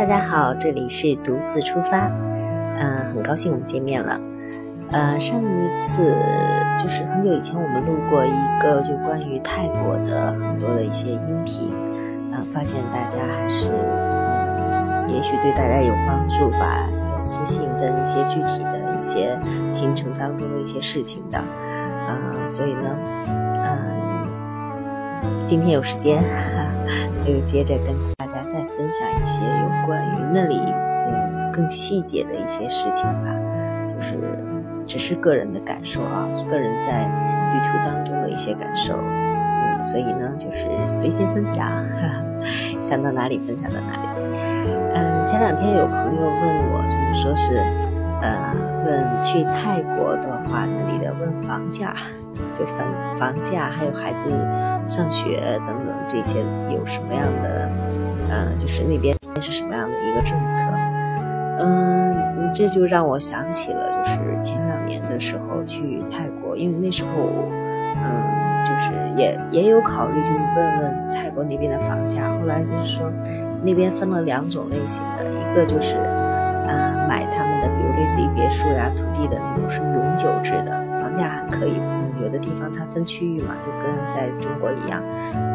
大家好，这里是独自出发，嗯，很高兴我们见面了。呃，上一次就是很久以前我们录过一个就关于泰国的很多的一些音频，啊，发现大家还是，也许对大家有帮助吧，有私信问一些具体的一些行程当中的一些事情的，啊，所以呢，嗯，今天有时间，又接着跟家再分享一些有关于那里嗯更细节的一些事情吧，就是。只是个人的感受啊，个人在旅途当中的一些感受，嗯，所以呢，就是随心分享，想到哪里分享到哪里。嗯，前两天有朋友问我，就是说是，呃，问去泰国的话，那里的问房价，就房房价，还有孩子上学等等这些有什么样的，呃，就是那边是什么样的一个政策，嗯，这就让我想起了，就是前两。年的时候去泰国，因为那时候，嗯，就是也也有考虑，就是问问泰国那边的房价。后来就是说，那边分了两种类型的，一个就是，嗯，买他们的，比如类似于别墅呀、土地的那种是永久制的，房价还可以。有的地方它分区域嘛，就跟在中国一样，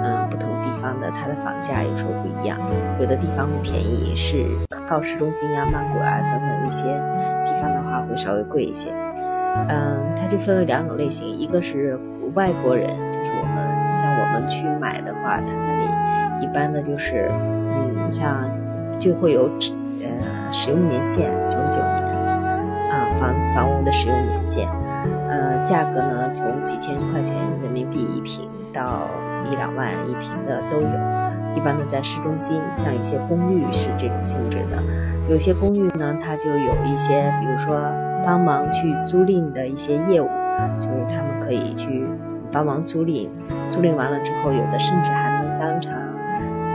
嗯，不同地方的它的房价有时候不一样，有的地方会便宜，是靠市中心呀、曼谷啊等等一些地方的话会稍微贵一些。嗯，它就分为两种类型，一个是外国人，就是我们像我们去买的话，它那里一般的就是，嗯，像就会有呃使用年限九十九年，啊房子房屋的使用年限，呃价格呢从几千块钱人民币一平到一两万一平的都有，一般的在市中心，像一些公寓是这种性质的，有些公寓呢它就有一些，比如说。帮忙去租赁的一些业务，就是他们可以去帮忙租赁，租赁完了之后，有的甚至还能当成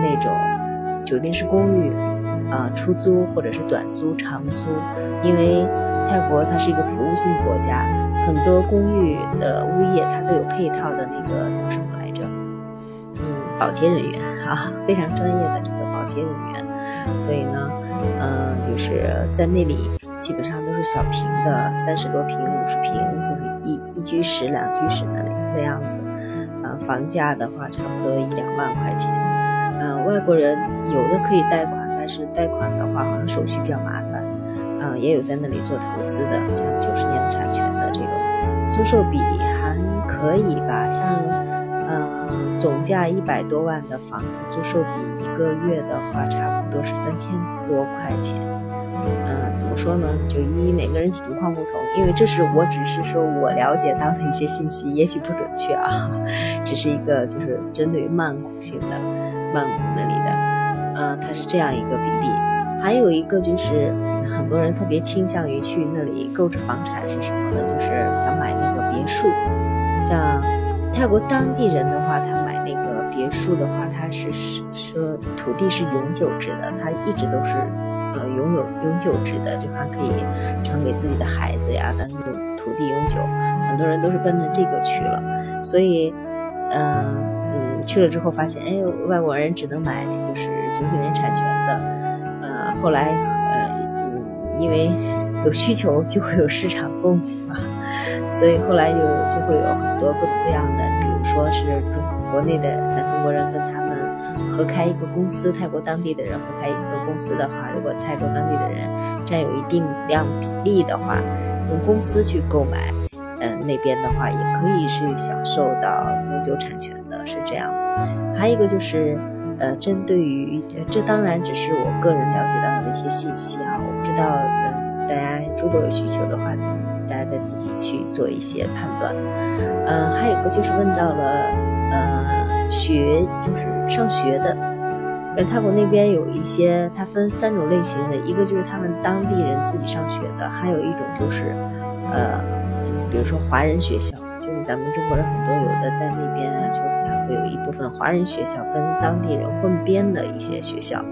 那种酒店式公寓，啊，出租或者是短租、长租。因为泰国它是一个服务性国家，很多公寓的物业它都有配套的那个叫什么来着？嗯，保洁人员啊，非常专业的这个保洁人员。所以呢，嗯，就是在那里。基本上都是小平的，三十多平、五十平，就是一一居室、两居室的那那样子。呃，房价的话，差不多一两万块钱。嗯，外国人有的可以贷款，但是贷款的话，好像手续比较麻烦。嗯，也有在那里做投资的，像九十年产权的这种，租售比还可以吧。像，嗯，总价一百多万的房子，租售比一个月的话，差不多是三千多块钱。嗯，怎么说呢？就依每个人情况不同，因为这是我只是说我了解到的一些信息，也许不准确啊，只是一个就是针对于曼谷性的，曼谷那里的，嗯，它是这样一个比例。还有一个就是很多人特别倾向于去那里购置房产是什么呢？就是想买那个别墅。像泰国当地人的话，他买那个别墅的话，他是说土地是永久制的，他一直都是。呃，拥有永久制的，就还可以传给自己的孩子呀，的那种土地永久，很多人都是奔着这个去了。所以，嗯嗯，去了之后发现，哎，外国人只能买就是九九年产权的。呃，后来，呃，因为有需求就会有市场供给嘛，所以后来就就会有很多各种各样的，比如说是中国内的咱中国人跟他们。合开一个公司，泰国当地的人合开一个公司的话，如果泰国当地的人占有一定量比例的话，用公司去购买，嗯，那边的话也可以是享受到永久产权的，是这样。还有一个就是，呃，针对于这当然只是我个人了解到的一些信息啊，我不知道，大家如果有需求的话，大家再自己去做一些判断。嗯，还有一个就是问到了，呃。学就是上学的，呃，泰国那边有一些，它分三种类型的，一个就是他们当地人自己上学的，还有一种就是，呃，比如说华人学校，就是咱们中国人很多有的在那边啊，就是会有一部分华人学校跟当地人混编的一些学校，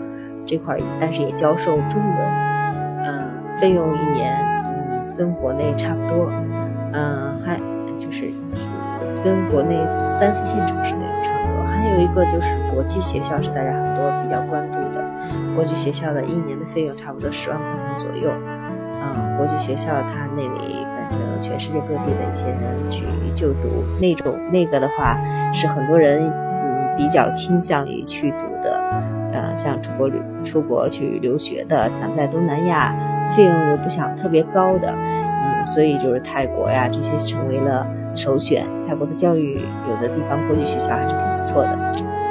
这块但是也教授中文，嗯，费用一年，嗯，跟国内差不多，嗯，还就是跟国内三四线城市那种差不多。还有一个就是国际学校是大家很多比较关注的，国际学校的一年的费用差不多十万块钱左右。嗯，国际学校它那里反正全世界各地的一些人去就读，那种那个的话是很多人嗯比较倾向于去读的。呃，像出国旅出国去留学的，想在东南亚费用又不想特别高的，嗯，所以就是泰国呀这些成为了首选。泰国的教育有的地方国际学校还是挺不错的，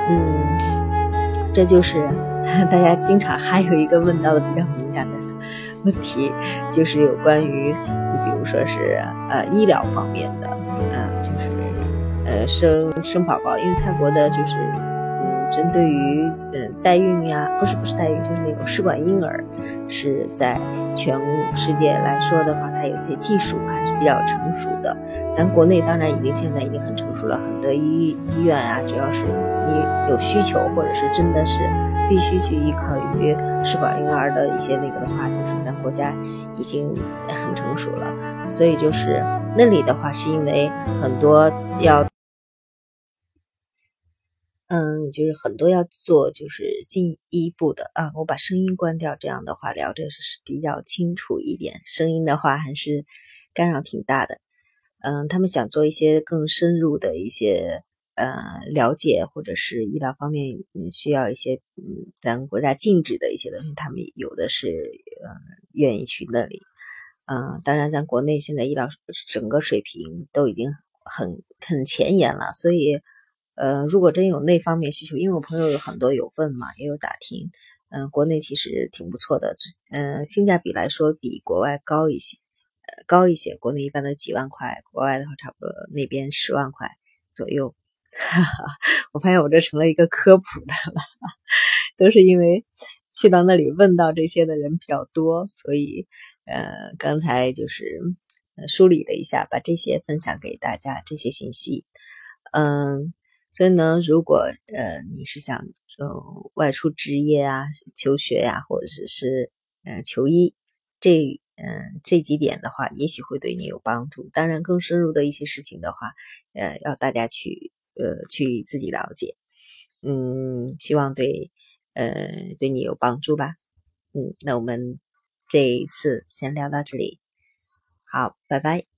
嗯，这就是 大家经常还有一个问到的比较敏感的。问题就是有关于，说是呃医疗方面的，嗯，就是呃生生宝宝，因为泰国的就是嗯针对于嗯代孕呀，不是不是代孕，就是那种试管婴儿，是在全世界来说的话，它有些技术还是比较成熟的。咱国内当然已经现在已经很成熟了，很多医医院啊，只要是你有需求或者是真的是。必须去依靠于试管婴儿的一些那个的话，就是咱国家已经很成熟了，所以就是那里的话，是因为很多要，嗯，就是很多要做，就是进一步的啊。我把声音关掉，这样的话聊着是比较清楚一点。声音的话还是干扰挺大的。嗯，他们想做一些更深入的一些。呃，了解或者是医疗方面，需要一些嗯，咱国家禁止的一些东西，他们有的是呃，愿意去那里。嗯，当然，咱国内现在医疗整个水平都已经很很前沿了，所以呃，如果真有那方面需求，因为我朋友有很多有问嘛，也有打听，嗯，国内其实挺不错的，嗯，性价比来说比国外高一些，呃，高一些。国内一般都几万块，国外的话差不多那边十万块左右。哈哈，我发现我这成了一个科普的了，都是因为去到那里问到这些的人比较多，所以呃，刚才就是梳理了一下，把这些分享给大家这些信息。嗯，所以呢，如果呃你是想呃外出职业啊、求学呀，或者是是呃求医这嗯这几点的话，也许会对你有帮助。当然，更深入的一些事情的话，呃，要大家去。呃，去自己了解，嗯，希望对，呃，对你有帮助吧，嗯，那我们这一次先聊到这里，好，拜拜。